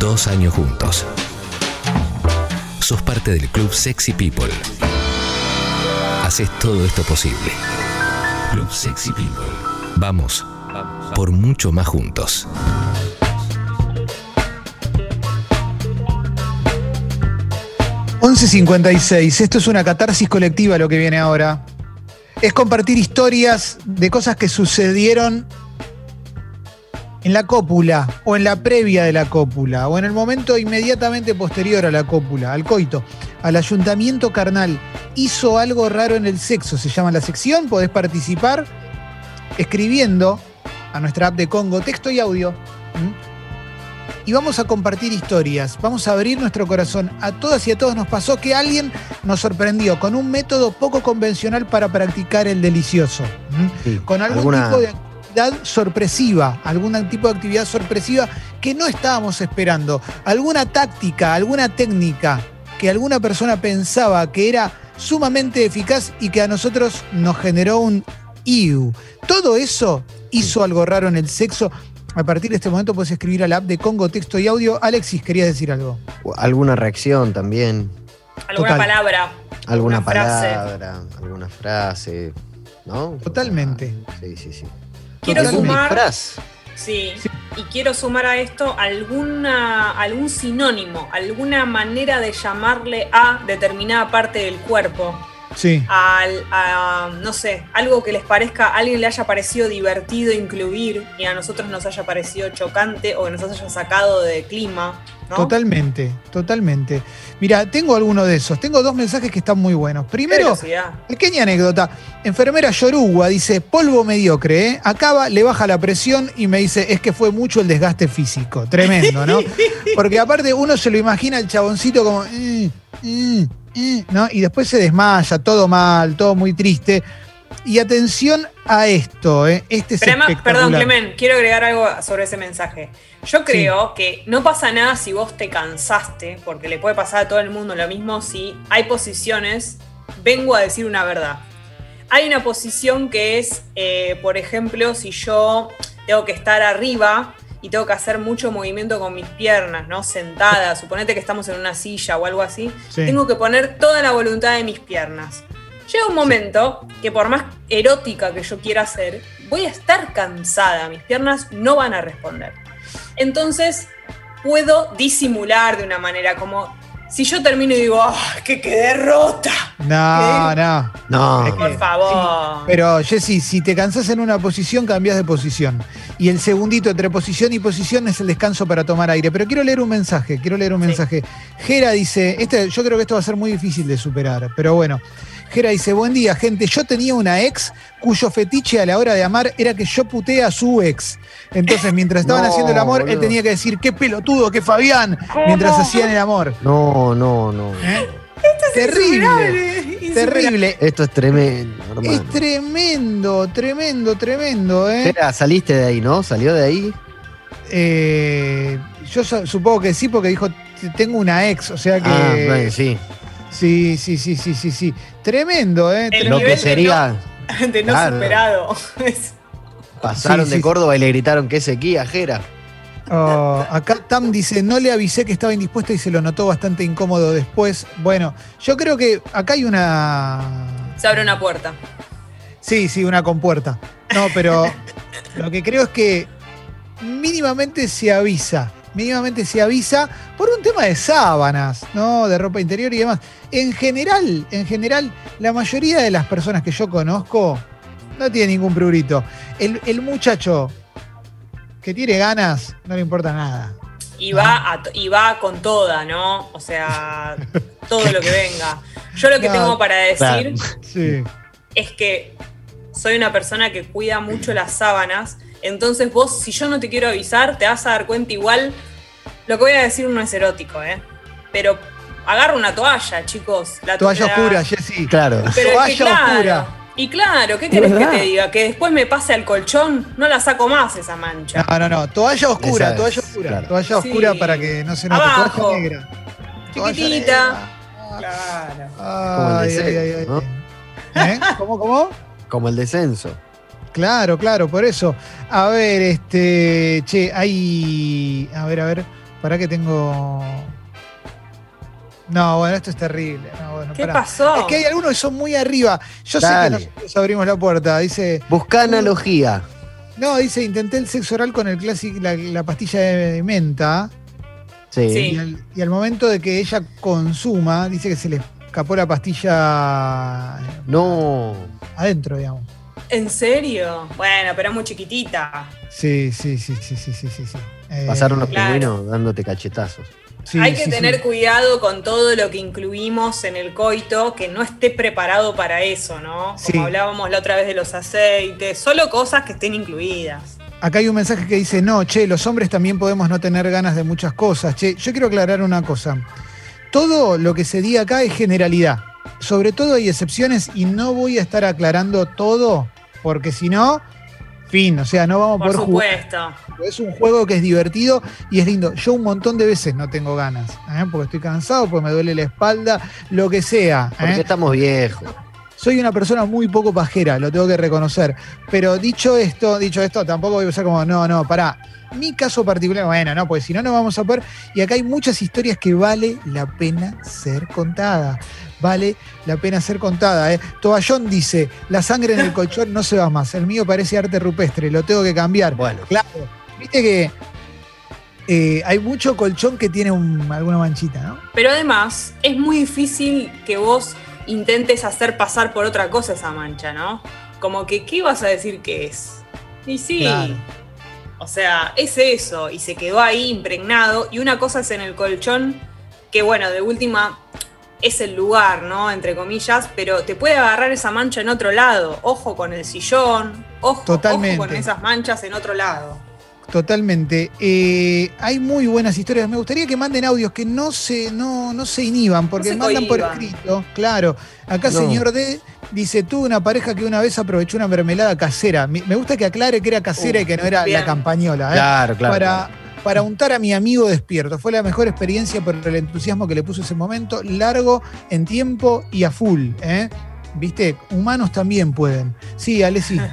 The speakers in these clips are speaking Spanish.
Dos años juntos. Sos parte del Club Sexy People. Haces todo esto posible. Club Sexy People. Vamos por mucho más juntos. ...11.56... Esto es una catarsis colectiva lo que viene ahora. Es compartir historias de cosas que sucedieron en la cópula o en la previa de la cópula o en el momento inmediatamente posterior a la cópula, al coito, al ayuntamiento carnal. Hizo algo raro en el sexo, se llama la sección, podés participar escribiendo a nuestra app de Congo texto y audio. Y vamos a compartir historias, vamos a abrir nuestro corazón. A todas y a todos nos pasó que alguien nos sorprendió con un método poco convencional para practicar el delicioso. Sí, Con algún alguna- tipo de actividad sorpresiva, algún tipo de actividad sorpresiva que no estábamos esperando, alguna táctica, alguna técnica que alguna persona pensaba que era sumamente eficaz y que a nosotros nos generó un IU. Todo eso hizo algo raro en el sexo. A partir de este momento puedes escribir a la app de Congo Texto y Audio. Alexis, querías decir algo. Alguna reacción también. Alguna Total. palabra. Alguna Una frase. palabra, alguna frase. ¿No? Totalmente. Ah, Sí, sí, sí. Quiero ¿Algún sumar. Sí. Y quiero sumar a esto alguna, algún sinónimo, alguna manera de llamarle a determinada parte del cuerpo. Sí. Al, a, no sé, algo que les parezca, a alguien le haya parecido divertido incluir y a nosotros nos haya parecido chocante o que nos haya sacado de clima. ¿no? Totalmente, totalmente. Mira, tengo alguno de esos. Tengo dos mensajes que están muy buenos. Primero, pequeña anécdota. Enfermera Yoruba dice, polvo mediocre, ¿eh? Acaba, le baja la presión y me dice, es que fue mucho el desgaste físico. Tremendo, ¿no? Porque aparte uno se lo imagina el chaboncito como, "Mm, mm, mm", ¿no? Y después se desmaya, todo mal, todo muy triste. Y atención a esto, ¿eh? Este es Pero además, perdón. Clemen, quiero agregar algo sobre ese mensaje. Yo creo que no pasa nada si vos te cansaste, porque le puede pasar a todo el mundo lo mismo si hay posiciones, vengo a decir una verdad. Hay una posición que es, eh, por ejemplo, si yo tengo que estar arriba y tengo que hacer mucho movimiento con mis piernas, ¿no? Sentada, suponete que estamos en una silla o algo así, Sí. tengo que poner toda la voluntad de mis piernas. Llega un momento que por más erótica que yo quiera ser, voy a estar cansada, mis piernas no van a responder. Entonces puedo disimular de una manera como si yo termino y digo, ¡ah, que quedé rota! No, no. No. Es que- Por favor. Pero Jessy, si te cansás en una posición, cambias de posición. Y el segundito entre posición y posición es el descanso para tomar aire. Pero quiero leer un mensaje, quiero leer un Sí. mensaje. Gera dice, este, yo creo que esto va a ser muy difícil de superar, pero bueno. Gera dice, buen día, gente. Yo tenía una ex cuyo fetiche a la hora de amar era que yo puteé a su ex. Entonces, mientras estaban No, haciendo el amor, él tenía que decir, qué pelotudo, qué Fabián, mientras hacían el amor. No, no, no. ¿Eh? Terrible, Insuperable. terrible. Esto es tremendo, hermano. Es tremendo, tremendo, tremendo, ¿eh? Saliste de ahí, ¿no? ¿Salió de ahí? Eh, yo su- supongo que sí, porque dijo, "T- tengo una ex, o sea que... Ah, bueno, sí. Sí, sí, sí, sí, sí, sí. Tremendo, ¿eh? El Tremendo. Lo que de sería, De no Claro. superado. Es- pasaron Sí, de. Córdoba y le gritaron que sequía, Jera. Oh, acá Tam dice, no le avisé que estaba indispuesta y se lo notó bastante incómodo después. Bueno, yo creo que acá hay una... Se abre una puerta. Sí, sí, una compuerta. No, pero lo que creo es que mínimamente se avisa. Mínimamente se avisa por un tema de sábanas, ¿no? De ropa interior y demás. En general, en general, la mayoría de las personas que yo conozco no tiene ningún prurito. El, el muchacho que tiene ganas, no le importa nada. Y va, a to- y va con toda, ¿no? O sea, todo lo que venga. Yo lo que No, tengo para decir claro. Sí. es que soy una persona que cuida mucho las sábanas. Entonces vos, si yo no te quiero avisar, te vas a dar cuenta igual. Lo que voy a decir no es erótico, ¿eh? Pero agarra una toalla, chicos. La Toalla la- oscura, Jessy. Claro. Pero es Toalla que claro. oscura. Y claro, ¿qué querés que te diga? Que después me pase al colchón, no la saco más esa mancha. No, no, no. Toalla oscura, Esa es, toalla oscura. claro. Toalla Sí. oscura para que no se note. Abajo. Toalla negra. Toalla Chiquitita. negra. Claro. Como el Ay, ay, ay, ay. descenso, ¿Eh? ¿Cómo, cómo? Como el descenso. Claro, claro, por eso. A ver, este. Che, hay. A ver, a ver. Para que tengo. No, bueno, esto es terrible. No, bueno, ¿Qué pará. pasó? Es que hay algunos que son muy arriba. Yo Dale. sé que nosotros abrimos la puerta. Dice. Busca analogía. No, dice, intenté el sexo oral con el clásico, la, la pastilla de menta. Sí. Sí. Y, al, y al momento de que ella consuma, dice que se le escapó la pastilla eh, No. adentro, digamos. ¿En serio? Bueno, pero es muy chiquitita. Sí, sí, sí, sí, sí, sí, sí. sí. Eh, Pasaron los Claro. pingüinos dándote cachetazos. Sí, Hay que sí, tener sí. cuidado con todo lo que incluimos en el coito, que no esté preparado para eso, ¿no? Como hablábamos la otra vez de los aceites, solo cosas que estén incluidas. Acá hay un mensaje que dice, no, che, los hombres también podemos no tener ganas de muchas cosas. Che, yo quiero aclarar una cosa. Todo lo que se diga acá es generalidad. Sobre todo hay excepciones y no voy a estar aclarando todo, porque si no, fin, o sea, no vamos a Por poder jugar. supuesto. Es un juego que es divertido y es lindo. Yo un montón de veces no tengo ganas, ¿eh? porque estoy cansado, porque me duele la espalda, lo que sea. Porque ¿eh? estamos viejos. Soy una persona muy poco pajera, lo tengo que reconocer. Pero dicho esto, dicho esto, tampoco voy a usar como, no, no, pará. Mi caso particular, bueno, no, pues si no, no vamos a poder. Y acá hay muchas historias que vale la pena ser contada. Vale la pena ser contada. ¿eh? Toallón dice: La sangre en el colchón no se va más. El mío parece arte rupestre, lo tengo que cambiar. Bueno, Claro, viste que eh, hay mucho colchón que tiene un- alguna manchita, ¿no? Pero además, es muy difícil que vos intentes hacer pasar por otra cosa esa mancha, ¿no? Como que, ¿qué vas a decir que es? Y sí. Claro. O sea, es eso, y se quedó ahí impregnado. Y una cosa es en el colchón, que bueno, de última es el lugar, ¿no? Entre comillas, pero te puede agarrar esa mancha en otro lado. Ojo con el sillón, ojo, Totalmente. ojo con esas manchas en otro lado. Totalmente. Eh, hay muy buenas historias. Me gustaría que manden audios que no se, no, no se inhiban, porque se mandan por escrito. Claro. Acá No. señor D dice, tuve una pareja que una vez aprovechó una mermelada casera. Me me gusta que aclare que era casera Uh, y que no era bien. la campañola. ¿eh? claro, claro. para, para untar a mi amigo despierto. Fue la mejor experiencia por el entusiasmo que le puso ese momento, largo en tiempo y a full. ¿eh? ¿Viste? Humanos también pueden. Sí, Alessi.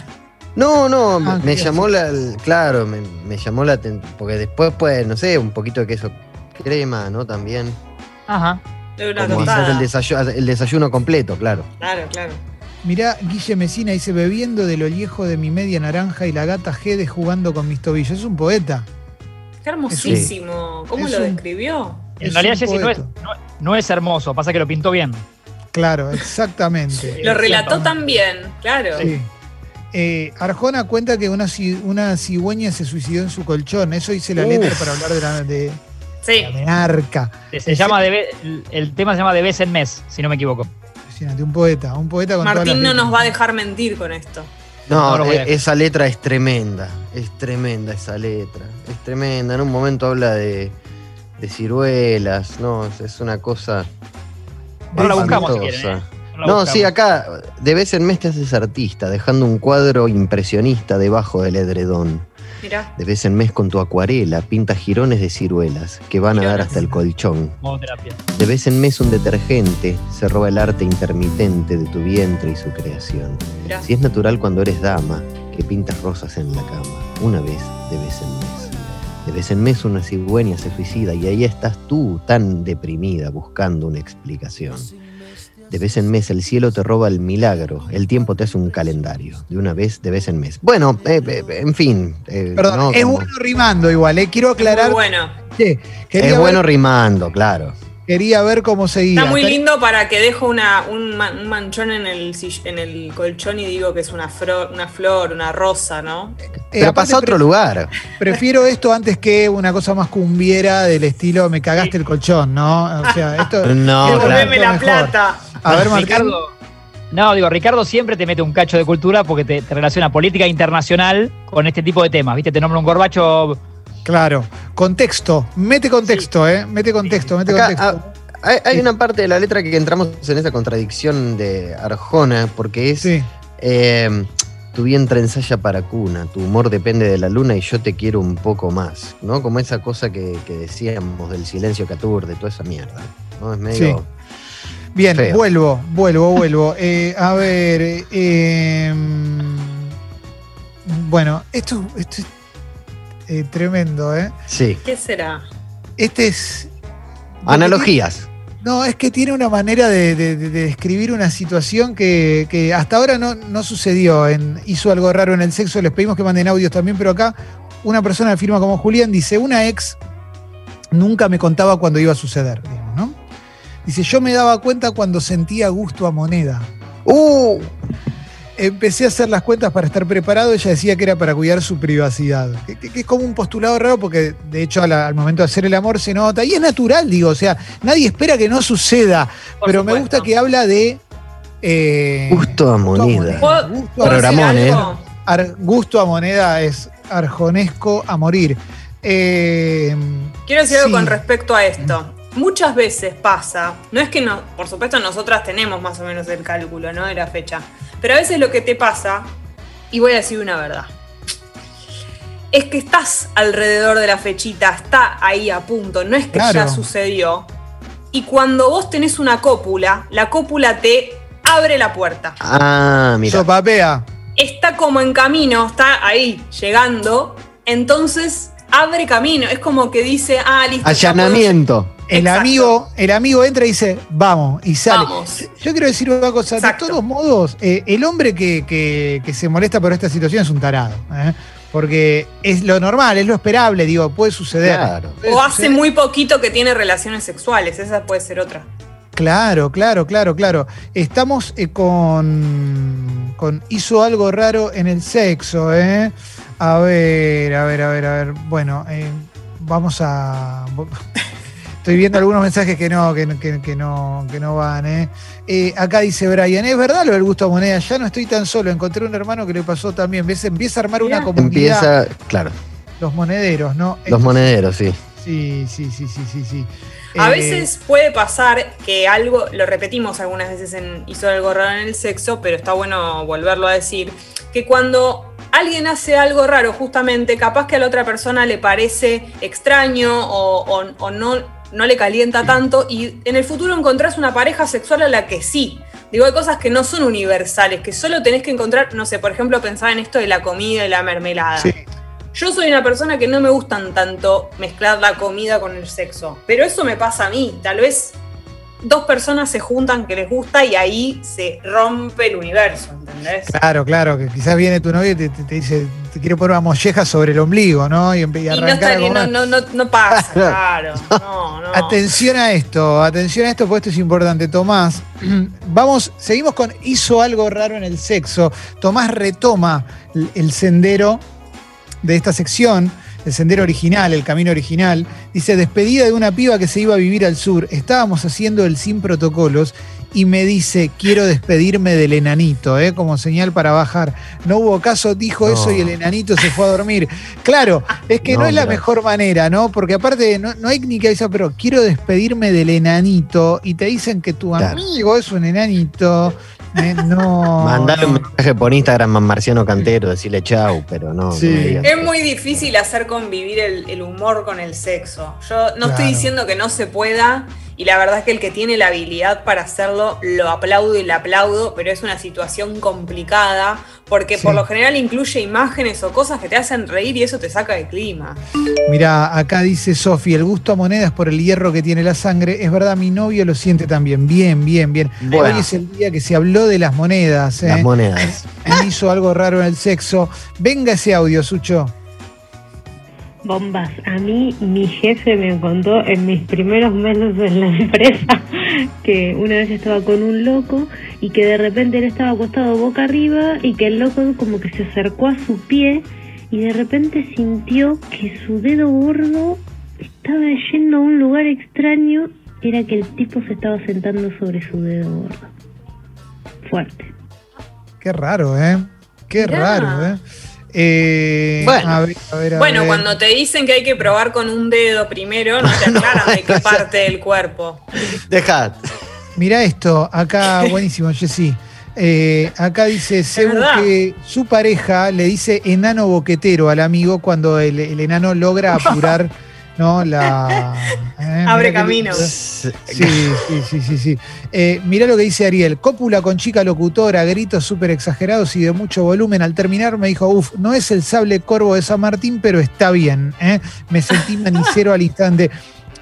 No, no, Ah, me ¿qué llamó la. el- Claro, me, me llamó la atención. Porque después, pues, no sé, un poquito de queso crema, ¿no? También. Ajá. De una Como hacer tostada. el desayuno, el desayuno completo, claro. Claro, claro. Mirá, Guille Mesina dice, bebiendo de lo viejo de mi media naranja y la gata Gede jugando con mis tobillos. Es un poeta. Qué hermosísimo. ¿Cómo es lo un- describió? En realidad, Jessy, no es, poeta. no, no es hermoso, pasa que lo pintó bien. Claro, exactamente. Lo relató también, claro. Sí. Eh, Arjona cuenta que una, una cigüeña se suicidó en su colchón. Eso dice la Uf. letra para hablar de la, de Sí. la menarca. Se llama de el, tema se llama de vez en mes, si no me equivoco. Un poeta, un poeta con Martín no nos va a dejar mentir con esto. No, No e- esa letra es tremenda. Es tremenda esa letra. Es tremenda. En un momento habla de, de ciruelas. No, es, una cosa. Ahora la buscamos si quieren, ¿eh? No, buscamos. sí, acá de vez en mes te haces artista, dejando un cuadro impresionista debajo del edredón. Mirá. De vez en mes con tu acuarela pinta jirones de ciruelas que van a dar hasta el colchón. De vez en mes un detergente se roba el arte intermitente de tu vientre y su creación. mirá. Si es natural cuando eres dama, que pintas rosas en la cama, una vez de vez en mes. De vez en mes una cigüeña se suicida y ahí estás tú tan deprimida buscando una explicación. De vez en mes el cielo te roba el milagro, el tiempo te hace un calendario, de una vez, de vez en mes. Bueno, eh, eh, en fin. eh, Perdón, no, es como- bueno rimando igual, ¿eh? Quiero aclarar. Bueno. quería, es ver, bueno rimando, claro. quería ver cómo seguía. Está muy lindo para que dejo una, un, ma- un manchón en el, en el colchón y digo que es una, fro- una flor, una rosa, ¿no? eh, Pero pasa a otro lugar. Prefiero esto antes que una cosa más cumbiera del estilo me cagaste el colchón, ¿no? O sea, esto. No, claro. La mejor. plata. A ver, Martín. Ricardo. No, digo, Ricardo siempre te mete un cacho de cultura porque te, te relaciona política internacional con este tipo de temas. ¿Viste? Te nombra un gorbacho. Claro. Contexto. Mete contexto, ¿eh? Mete contexto, mete Acá, contexto. ah, hay, hay Sí. una parte de la letra que entramos en esa contradicción de Arjona, porque es Sí. eh, tu vientre ensaya para cuna, tu humor depende de la luna y yo te quiero un poco más, ¿no? Como esa cosa que, que decíamos del silencio que aturde, toda esa mierda, ¿no? Es medio... Bien, Feo. vuelvo, vuelvo, vuelvo. Eh, a ver. eh, bueno, esto, esto es eh, tremendo, ¿eh? Sí. ¿Qué será? este es. Analogías. No, es que tiene una manera de, de- de describir una situación que, que hasta ahora no, no sucedió. En, hizo algo raro en el sexo, les pedimos que manden audios también, pero acá una persona firma como Julián dice, una ex nunca me contaba cuando iba a suceder. Dice, yo me daba cuenta cuando sentía gusto a moneda. ¡Uh! Empecé a hacer las cuentas para estar preparado, ella decía que era para cuidar su privacidad. Que, que- que es como un postulado raro porque de hecho al momento de hacer el amor se nota y es natural, digo, o sea, nadie espera que no suceda, Por pero me gusta que habla de... eh, Gusto a moneda. ¿Puedo- Gusto a, ¿eh? ar- gusto a moneda es arjonesco a morir. Eh, Quiero decir algo Sí. con respecto a esto. Muchas veces pasa, no es que no, por supuesto nosotras tenemos más o menos el cálculo, ¿no? De la fecha. Pero a veces lo que te pasa, y voy a decir una verdad, es que estás alrededor de la fechita, está ahí a punto, no es que Claro. ya sucedió. Y cuando vos tenés una cópula, la cópula te abre la puerta. Ah, mira. sopapea. Está como en camino, está ahí, llegando, entonces abre camino. Es como que dice, ah, listo. Allanamiento. El Exacto. amigo, el amigo entra y dice, vamos, y sale. Vamos. Yo quiero decir una cosa, Exacto. de todos modos, eh, el hombre que, que- que se molesta por esta situación es un tarado. ¿eh? Porque es lo normal, es lo esperable, digo, puede suceder. Claro. Puede O hace suceder. muy poquito que tiene relaciones sexuales, esa puede ser otra. Claro, claro, claro, claro. Estamos eh, con, con hizo algo raro en el sexo, ¿eh? A ver, a ver, a ver, a ver. Bueno, eh, vamos a. Estoy viendo algunos mensajes que no, que, no- que- que no, que no van, ¿eh? Eh, Acá dice Brian, es verdad lo del gusto a moneda, ya no estoy tan solo, encontré un hermano que le pasó también. ¿Ves? Empieza a armar una comunidad, Empieza, claro, los monederos, ¿no? los monederos, sí. Sí, sí, sí, sí, sí, sí. A Eh, veces puede pasar que algo, lo repetimos algunas veces en Hizo algo raro en el sexo, pero está bueno volverlo a decir, que cuando alguien hace algo raro, justamente, capaz que a la otra persona le parece extraño o, o- o no, no le calienta tanto y en el futuro encontrás una pareja sexual a la que sí. Digo, hay cosas que no son universales, que solo tenés que encontrar, no sé, por ejemplo, pensar en esto de la comida y la mermelada. Sí. Yo soy una persona que no me gustan tanto mezclar la comida con el sexo, pero eso me pasa a mí. Tal vez dos personas se juntan que les gusta y ahí se rompe el universo, ¿entendés? Claro, claro, que quizás viene tu novio y te, te- te dice, te quiere poner una molleja sobre el ombligo, ¿no? Y, y Y no, está- no, no, no, no pasa, claro. No, no. Atención a esto, atención a esto, porque esto es importante. Tomás, vamos, seguimos con hizo algo raro en el sexo. Tomás retoma el, el sendero de esta sección, el sendero original, el camino original. Dice, despedida de una piba que se iba a vivir al sur. Estábamos haciendo el sin protocolos y me dice, quiero despedirme del enanito, ¿eh? como señal para bajar. No hubo caso, dijo No. eso y el enanito se fue a dormir. Claro, es que no, No, es la mejor manera, ¿no? Porque aparte no, no hay ni que avisar, pero quiero despedirme del enanito y te dicen que tu Claro. amigo es un enanito. Eh, no. Mandale un mensaje por Instagram a Marciano Cantero, decirle chau, pero no. Sí. Es muy difícil hacer convivir el, el humor con el sexo. Yo no estoy diciendo que no se pueda, y la verdad es que el que tiene la habilidad para hacerlo, lo aplaudo y le aplaudo, pero es una situación complicada, porque Sí. por lo general incluye imágenes o cosas que te hacen reír y eso te saca de clima. Mira, acá dice Sofi, el gusto a monedas por el hierro que tiene la sangre. Es verdad, mi novio lo siente también. Bien, bien, bien. Bueno. Hoy es el día que se habló de las monedas. ¿eh? Las monedas. Él hizo algo raro en el sexo. Venga ese audio, Sucho. Bombas. A mí mi jefe me contó en mis primeros meses en la empresa que una vez estaba con un loco y que de repente él estaba acostado boca arriba y que el loco como que se acercó a su pie y de repente sintió que su dedo gordo estaba yendo a un lugar extraño. Era que el tipo se estaba sentando sobre su dedo gordo. Fuerte. Qué raro, ¿eh? Qué Mirá. raro, ¿eh? Eh, Bueno. a ver, a ver, a Bueno, ver. cuando te dicen que hay que probar con un dedo primero, no te aclaran de qué parte del cuerpo. Deja. Mirá esto, acá, buenísimo, Jessy. Eh, acá dice, según que su pareja le dice enano boquetero al amigo cuando el, el enano logra apurar ¿no? la... eh, Abre camino. Sí, sí, sí, sí. sí. Eh, mirá lo que dice Ariel. Cópula con chica locutora, gritos súper exagerados y de mucho volumen. Al terminar me dijo, uff, no es el sable corvo de San Martín, pero está bien. ¿eh? Me sentí manicero al instante.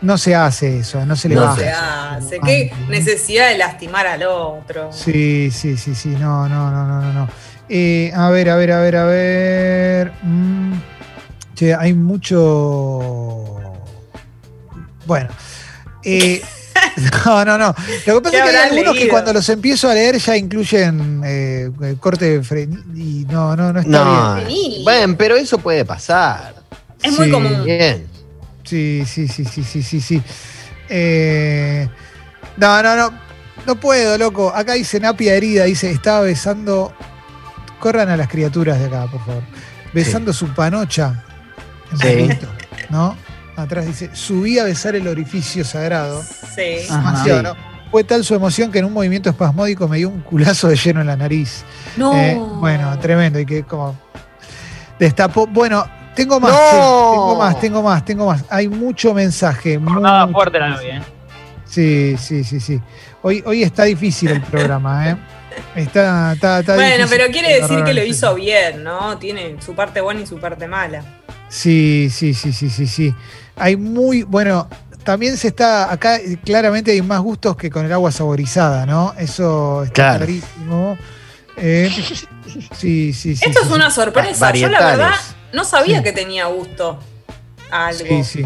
no se hace eso, no se le No baja. se hace. Qué necesidad de lastimar al otro. Sí, sí, sí, sí, no, no, no, no, no, no. Eh, a ver, a ver, a ver, a ver. Mm, che, hay mucho. Bueno. Eh, no, no, no. Lo que pasa ¿Qué es que hay algunos que cuando los empiezo a leer ya incluyen eh, corte de fren y no, no, no está No, bien. Bueno, pero eso puede pasar. Es muy común. Bien. Sí, sí, sí, sí, sí, sí, sí. Eh, no, no, no. No puedo, loco. Acá dice Napia herida, dice, estaba besando. Corran a las criaturas de acá, por favor. Besando su panocha. En Sí. ¿no? Atrás dice, subí a besar el orificio sagrado. Sí. Ajá. Demasiado, Sí. ¿no? Fue tal su emoción que en un movimiento espasmódico me dio un culazo de lleno en la nariz. No. Eh, bueno, tremendo. Y que como destapó. Bueno, tengo más, tengo más, tengo más, tengo más. Hay mucho mensaje. Nada mucho fuerte la novia, ¿eh? Sí, sí, sí, sí. Hoy, hoy está difícil el programa, ¿eh? Está, está, está Bueno, difícil pero quiere decir que lo hizo bien, ¿no? Tiene su parte buena y su parte mala. Sí, sí, sí, sí, sí, sí. Hay muy, bueno, también se está, acá claramente hay más gustos que con el agua saborizada, ¿no? Eso está Claro. clarísimo. Eh, sí, sí, sí. Esto sí, es una sorpresa. Yo la verdad no sabía Sí. que tenía gusto a algo. Sí, sí.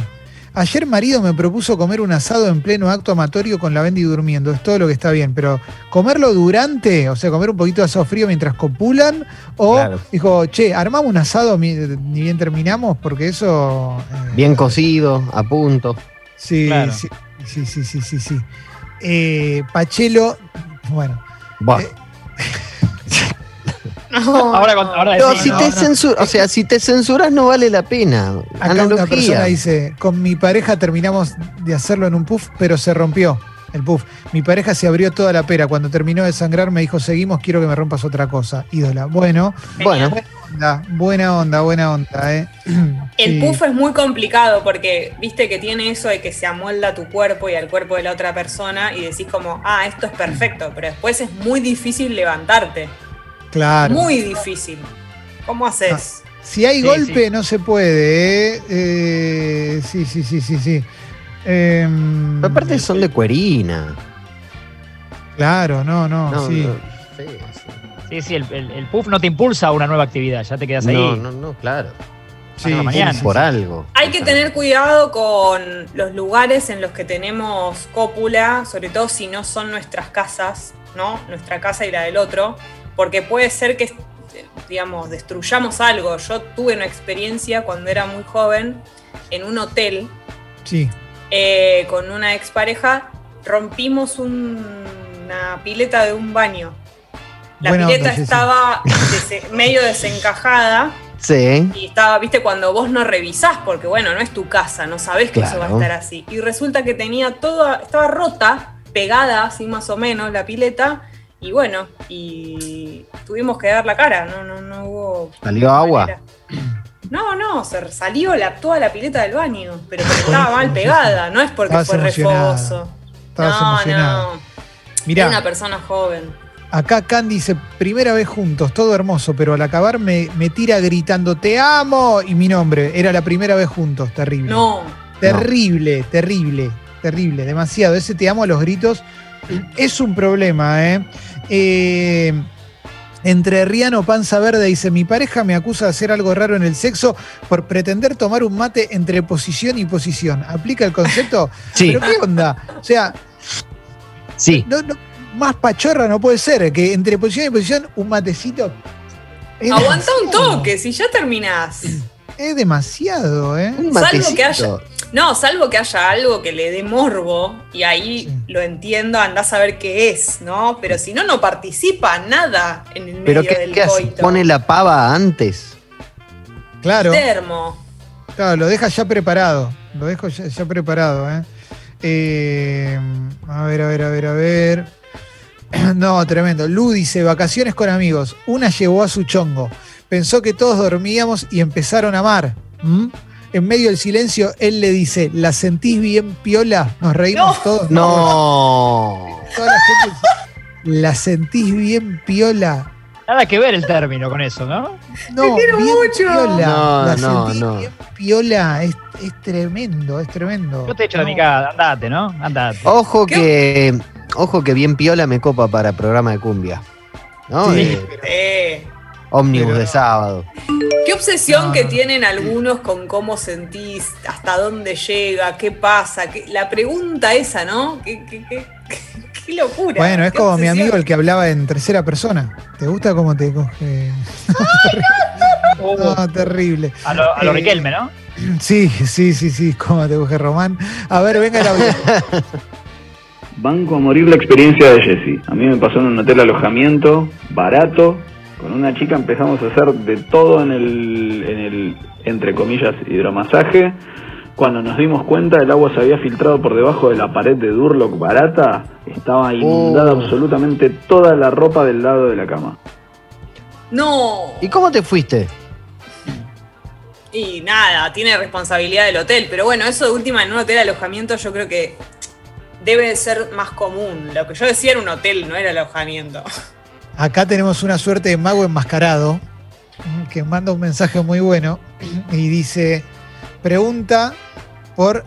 Ayer marido me propuso comer un asado en pleno acto amatorio con la Bendy durmiendo. Es todo lo que está bien, pero comerlo durante, o sea, comer un poquito de asado frío mientras copulan, o Claro. dijo, che, armamos un asado mi- ni bien terminamos, porque eso. eh, Bien cocido, a punto. Sí, Claro. sí, sí, sí, sí, sí, sí. Eh, Pachelo, bueno. Buah. Eh, No, Ahora, No, si ¿no? te no. censuras, o sea, si te censuras no vale la pena. Acá una persona Analogía. dice, con mi pareja terminamos de hacerlo en un puff, pero se rompió el puff. Mi pareja se abrió toda la pera. Cuando terminó de sangrar me dijo, seguimos, quiero que me rompas otra cosa. Ídola. Bueno, Bueno, onda, buena onda, buena onda, ¿eh? El Sí. puff es muy complicado porque viste que tiene eso de que se amolda a tu cuerpo y al cuerpo de la otra persona y decís como, ah, esto es perfecto, pero después es muy difícil levantarte. Claro. Muy difícil. ¿Cómo haces? Si hay Sí, golpe, sí. no se puede, ¿eh? Eh, sí, sí, sí, sí, sí. Em, aparte son de cuerina. Claro, no, no, No, sí. no, sí, sí. Sí, sí, el, el- el puff no te impulsa a una nueva actividad, ya te quedas ahí. No, no, no, claro. Sí, mañana. sí, sí, Por sí. algo. Hay que tener cuidado con los lugares en los que tenemos cópula, sobre todo si no son nuestras casas, ¿no? Nuestra casa y la del otro, porque puede ser que, digamos, destruyamos algo. Yo tuve una experiencia cuando era muy joven en un hotel Sí. eh, con una expareja, rompimos un- una pileta de un baño. La Buena pileta onda, estaba medio desencajada. Sí. Y estaba, viste, cuando vos no revisás, porque bueno, no es tu casa, no sabés que eso va a estar así. Y resulta que tenía toda, estaba rota, pegada, así más o menos, la pileta. Y bueno, y tuvimos que dar la cara, no, no, no hubo. ¿Salió agua? manera. No, no, se salió la, toda la pileta del baño, pero porque estaba mal pegada, no es porque Estabas fue refoso. No, no. Mirá, Era una persona joven. acá Candy dice, primera vez juntos, todo hermoso, pero al acabar me, me tira gritando, te amo, y mi nombre. Era la primera vez juntos, terrible. No, Terrible, terrible, terrible, demasiado. Ese te amo a los gritos es un problema, ¿eh? Eh, entre Riano Panza Verde dice, mi pareja me acusa de hacer algo raro en el sexo por pretender tomar un mate entre posición y posición. ¿Aplica el concepto? Sí, ¿Pero qué onda? O sea, sí. no- no- más pachorra no puede ser que entre posición y posición un matecito... aguanta un toque, si ya terminás. Es demasiado, ¿eh? Un Salvo que haya- No, salvo que haya algo que le dé morbo y ahí Sí. lo entiendo, andás a ver qué es, ¿no? Pero si no, no participa nada en el ¿Pero medio qué, del qué hace? coito. ¿Pone la pava antes? Claro. Termo. Claro, lo deja ya preparado. Lo dejo ya, ya preparado, ¿eh? Eh, A ver, a ver, a ver, a ver. No, tremendo. Lu dice, vacaciones con amigos. Una llevó a su chongo. Pensó que todos dormíamos y empezaron a amar. ¿Mm? En medio del silencio, él le dice, ¿la sentís bien piola? Nos reímos No. todos. No. Toda la gente dice, ¿La sentís bien piola? Nada que ver el término con eso, ¿no? No, quiero bien mucho. piola. No, la no, sentís no. bien piola. Es, es tremendo, es tremendo. Yo te echo de mi casa, andate, ¿no? Andate. Ojo que, ojo que bien piola me copa para programa de cumbia. ¿No? Sí. Eh, Eh, ómnibus de sábado. ¿Qué obsesión No, que no. tienen algunos con cómo sentís, hasta dónde llega, qué pasa? qué- la pregunta esa, ¿no? ¿Qué, qué, qué, qué locura? Bueno, es qué como mi amigo el que hablaba en tercera persona. ¿Te gusta cómo te coge? Uh, No, terrible. a lo, a lo Eh, Riquelme, ¿no? Sí, sí, sí, sí, cómo te coge Román. A ver, venga el audio. Banco a morir la experiencia de Jesse. A mí me pasó en un hotel alojamiento, barato. Con una chica empezamos a hacer de todo en el, en el entre comillas, hidromasaje. Cuando nos dimos cuenta, el agua se había filtrado por debajo de la pared de Durlock barata. Estaba inundada Oh. absolutamente toda la ropa del lado de la cama. No. ¿Y cómo te fuiste? Y nada, tiene responsabilidad del hotel. Pero bueno, eso de última en un hotel de alojamiento yo creo que debe ser más común. Lo que yo decía era un hotel, no era alojamiento. Acá tenemos una suerte de mago enmascarado que manda un mensaje muy bueno y dice, pregunta por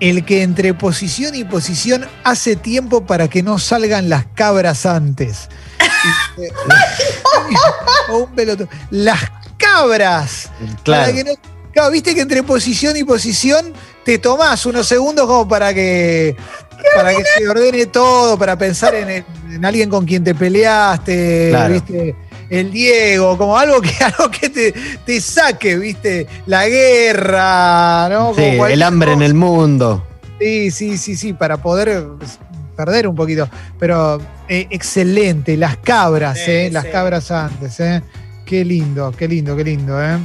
el que entre posición y posición hace tiempo para que no salgan las cabras antes. Dice, o un pelotudo. Las cabras. Para Claro. que no- claro, viste que entre posición y posición te tomás unos segundos como para que para que se ordene todo, para pensar en, el- en alguien con quien te peleaste, Claro. viste, el Diego, como algo que algo que te, te saque, viste, la guerra, ¿no? Sí, Como el hambre en el mundo. Sí, sí, sí, sí, para poder perder un poquito. Pero eh, excelente, las cabras, Sí, eh, las sí. cabras antes, eh. Qué lindo, qué lindo, qué lindo, eh.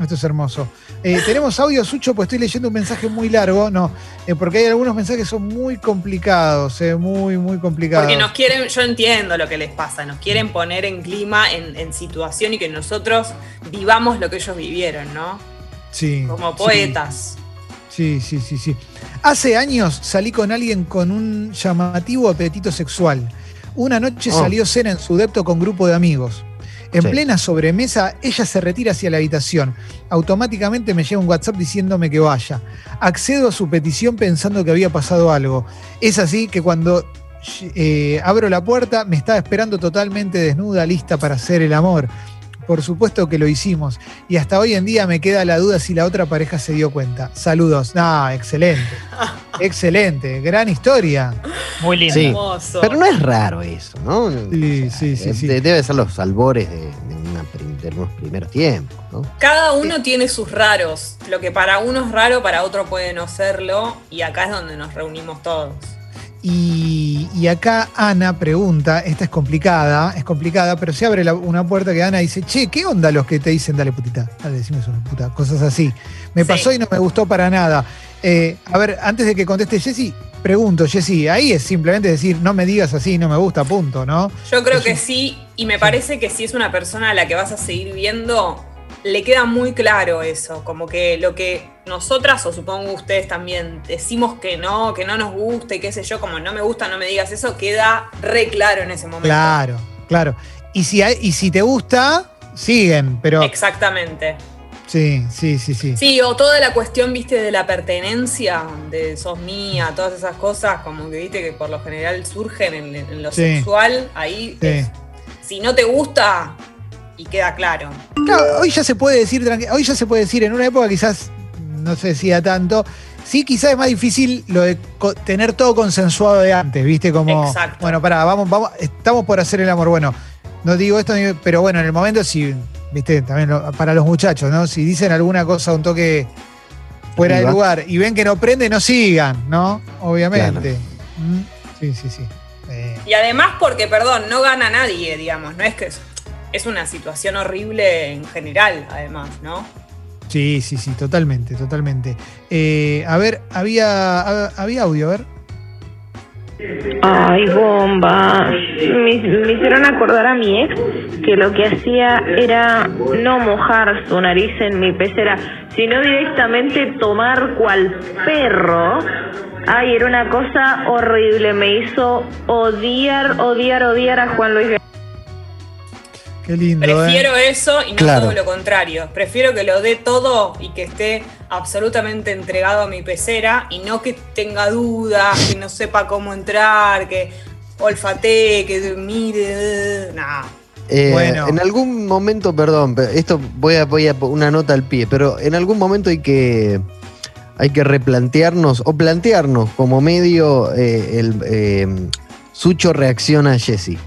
Esto es hermoso. Eh, tenemos audio, Sucho, pues estoy leyendo un mensaje muy largo, no, eh, porque hay algunos mensajes que son muy complicados, eh, muy, muy complicados. Porque nos quieren, yo entiendo lo que les pasa, nos quieren poner en clima, en, en situación y que nosotros vivamos lo que ellos vivieron, ¿no? Sí, Como sí. poetas. Sí, sí, sí, sí. Hace años salí con alguien con un llamativo apetito sexual. Una noche Oh. salió cena en su depto con grupo de amigos. En Sí. plena sobremesa, ella se retira hacia la habitación. Automáticamente me llega un WhatsApp diciéndome que vaya. Accedo a su petición pensando que había pasado algo. Es así que cuando eh, abro la puerta, me estaba esperando totalmente desnuda, lista para hacer el amor. Por supuesto que lo hicimos. Y hasta hoy en día me queda la duda si la otra pareja se dio cuenta. Saludos. No, excelente. excelente. Gran historia. Muy lindo. Sí. Hermoso. Pero no es raro eso, ¿no? Sí, sí, sí, sí. de- Debe ser los albores de, de una de unos primeros tiempos, ¿no? Cada uno tiene sus raros. Lo que para uno es raro, para otro puede no serlo. Y acá es donde nos reunimos todos. Y, y acá Ana pregunta, esta es complicada, es complicada, pero se abre la- una puerta que Ana dice, che, ¿qué onda los que te dicen, dale putita, dale, decime una puta, cosas así. Me Sí. pasó y no me gustó para nada. Eh, a ver, antes de que conteste Jessy, pregunto, Jessy, ahí es simplemente decir, no me digas así, no me gusta, punto, ¿no? Yo creo que sí, y me parece que si es una persona a la que vas a seguir viendo, le queda muy claro eso, como que lo que nosotras, o supongo ustedes también, decimos que no, que no nos gusta y qué sé yo, como no me gusta, no me digas eso, queda re claro en ese momento. Claro, claro. Y si, hay- y si te gusta, siguen, pero Exactamente. sí, sí, sí, sí. Sí, o toda la cuestión, viste, de la pertenencia, de sos mía, todas esas cosas, como que viste que por lo general surgen en, en lo Sí. sexual, ahí Sí. es- si no te gusta, y queda claro. Claro, hoy ya se puede decir, hoy ya se puede decir, en una época quizás no se decía tanto. Sí, quizás es más difícil lo de tener todo consensuado de antes, ¿viste? Como, Exacto. bueno, pará, vamos, vamos, estamos por hacer el amor. Bueno, no digo esto, pero bueno, en el momento sí, ¿viste? También lo- para los muchachos, ¿no? Si dicen alguna cosa, un toque fuera de lugar y ven que no prende, no sigan, ¿no? Obviamente. Mm, Sí, sí, sí. Eh, Y además porque, perdón, no gana nadie, digamos, no es que es, una situación horrible en general, además, ¿no? Sí, sí, sí, totalmente, totalmente. Eh, a ver, había, ha- había audio, a ver. Ay, bomba. Me, me hicieron acordar a mi ex que lo que hacía era no mojar su nariz en mi pecera, sino directamente tomar cual perro. Ay, era una cosa horrible. Me hizo odiar, odiar, odiar a Juan Luis. Qué lindo, ¿eh? Prefiero eso y no Claro. todo lo contrario. Prefiero que lo dé todo y que esté absolutamente entregado a mi pecera y no que tenga dudas, que no sepa cómo entrar, que olfatee, que mire. Nah. Eh, Bueno. En algún momento, perdón, esto voy a, voy a una nota al pie, pero en algún momento hay que hay que replantearnos o plantearnos como medio eh, el eh, Sucho reacciona a Jesse.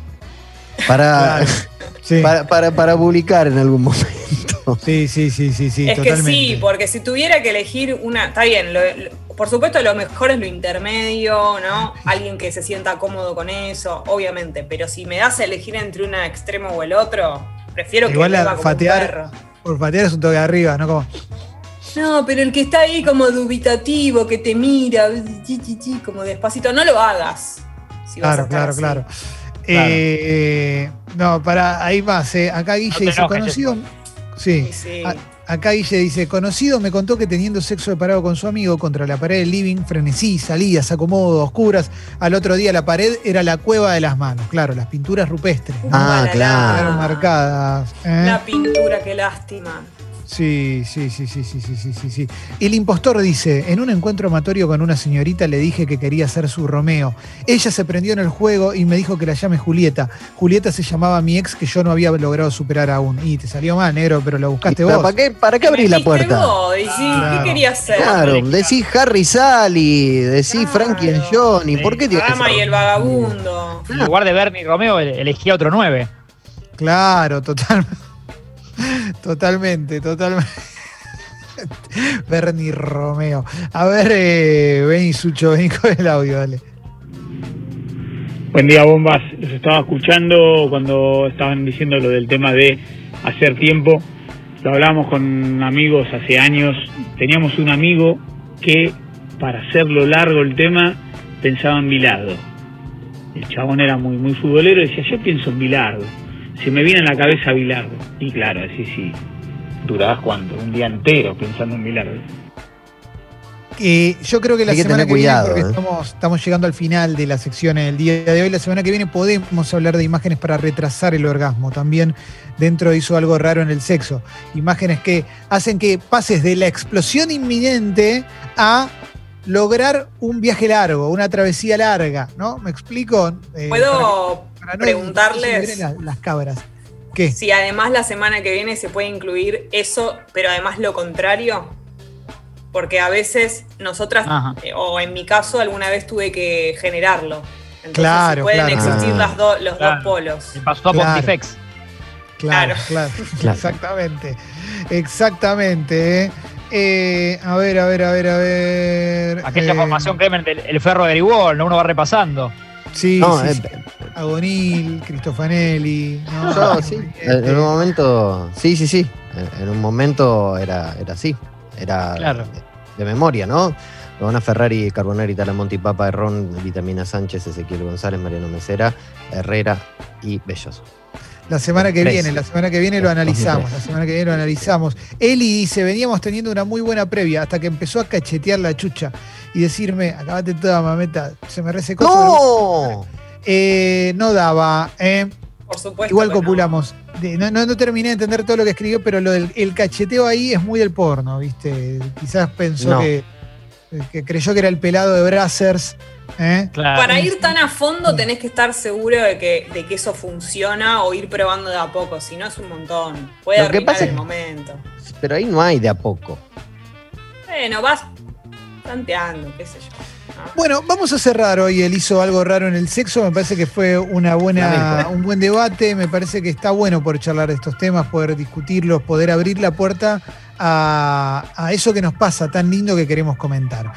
Para, Claro. Sí, para, para, para publicar en algún momento. sí, sí, sí, sí, sí, es totalmente. que sí, porque si tuviera que elegir una. Está bien, lo- lo- por supuesto lo mejor es lo intermedio, ¿no? Alguien que se sienta cómodo con eso, obviamente. Pero si me das a elegir entre un extremo o el otro, prefiero Igual que a beba como un fatear- perro. Por patear es un toque arriba, ¿no? Como, No, pero el que está ahí como dubitativo, que te mira, chi, chi, chi, como despacito, no lo hagas. si vas a claro, estar claro, así. claro. Eh, no, para, ahí más. eh. Acá Guille dice, enojes, conocido. Sí. Sí, sí. A- Acá Guille dice, conocido me contó que teniendo sexo separado con su amigo contra la pared del living, frenesí, salidas, acomodo, oscuras. Al otro día la pared era la cueva de las manos. Claro, las pinturas rupestres. Ah, La, claro. Quedaron marcadas. ¿eh? La pintura, qué lástima. Sí, sí, sí, sí, sí, sí, sí, sí, sí. El impostor dice, en un encuentro amatorio con una señorita le dije que quería ser su Romeo. Ella se prendió en el juego y me dijo que la llame Julieta. Julieta se llamaba mi ex que yo no había logrado superar aún. Y te salió mal, negro, pero lo buscaste vos. ¿Para qué, para qué abrís la puerta? Vos, decí, claro. ¿Qué querías ser? Claro, decís Harry Sally, decís claro. Frankie and Johnny. ¿Por qué tienes que y el vagabundo. En lugar de Bernie Romeo, elegí a otro nueve. Claro, totalmente totalmente, totalmente. Bernie Romeo. A ver, eh, vení, Sucho, vení con el audio, dale. Buen día, bombas. Los estaba escuchando cuando estaban diciendo lo del tema de hacer tiempo. Lo hablábamos con amigos hace años. Teníamos un amigo que, para hacerlo largo el tema, pensaba en Bilardo. El chabón era muy, muy futbolero y decía, yo pienso en Bilardo. Se me viene a la cabeza Bilardo. Y claro, sí, sí. Durabas cuánto? Un día entero pensando en Bilardo. Eh, yo creo que la que semana que cuidado, viene, porque ¿eh? estamos, estamos llegando al final de la sección en el día de hoy, la semana que viene podemos hablar de imágenes para retrasar el orgasmo. También dentro hizo algo raro en el sexo. Imágenes que hacen que pases de la explosión inminente a lograr un viaje largo, una travesía larga, ¿no? ¿Me explico? Eh, ¿Puedo para que- para no- preguntarles las, las cabras. ¿Qué? si además la semana que viene se puede incluir eso, pero además lo contrario? Porque a veces nosotras, eh, o en mi caso, alguna vez tuve que generarlo. Entonces Claro, pueden claro. existir las do- los Claro. dos polos. Me pasó a Claro. Pontifex. Claro, Claro. claro. Claro. Exactamente. Exactamente. ¿eh? Eh, a ver, a ver, a ver, a ver. Aquella eh, formación Clemen del el ferro de Grigol, ¿no? uno va repasando. Sí, No, sí, eh, sí. Agonil, Cristofanelli. ¿no? Yo, sí, Este, en en un momento, sí, sí, sí, en, en un momento era, era así, era Claro. de, de memoria, ¿no? Dona Ferrari, Carbonari, Talamonti, Papa, Errón, Vitamina Sánchez, Ezequiel González, Mariano Mesera, Herrera y Belloso. La semana que Tres. viene, la semana que viene lo analizamos, la semana que viene lo analizamos. Eli dice, veníamos teniendo una muy buena previa hasta que empezó a cachetear la chucha y decirme, acabate toda mameta, se me resecó. sobre vos". ¡No! Eh, no daba. eh. Por supuesto. Igual copulamos. No, no, no terminé de entender todo lo que escribió, pero lo del el cacheteo ahí es muy del porno, ¿viste? Quizás pensó No. que, que creyó que era el pelado de Brazzers. ¿Eh? Claro. Para ir tan a fondo tenés que estar seguro de que, de que eso funciona o ir probando de a poco, si no es un montón. Puede Lo que pasa el es- momento. Pero ahí no hay de a poco. Bueno, vas tanteando, qué sé yo. ¿no? Bueno, vamos a cerrar hoy. Él hizo algo raro en el sexo. Me parece que fue una buena, un buen debate. Me parece que está bueno poder charlar de estos temas, poder discutirlos, poder abrir la puerta a, a eso que nos pasa tan lindo que queremos comentar.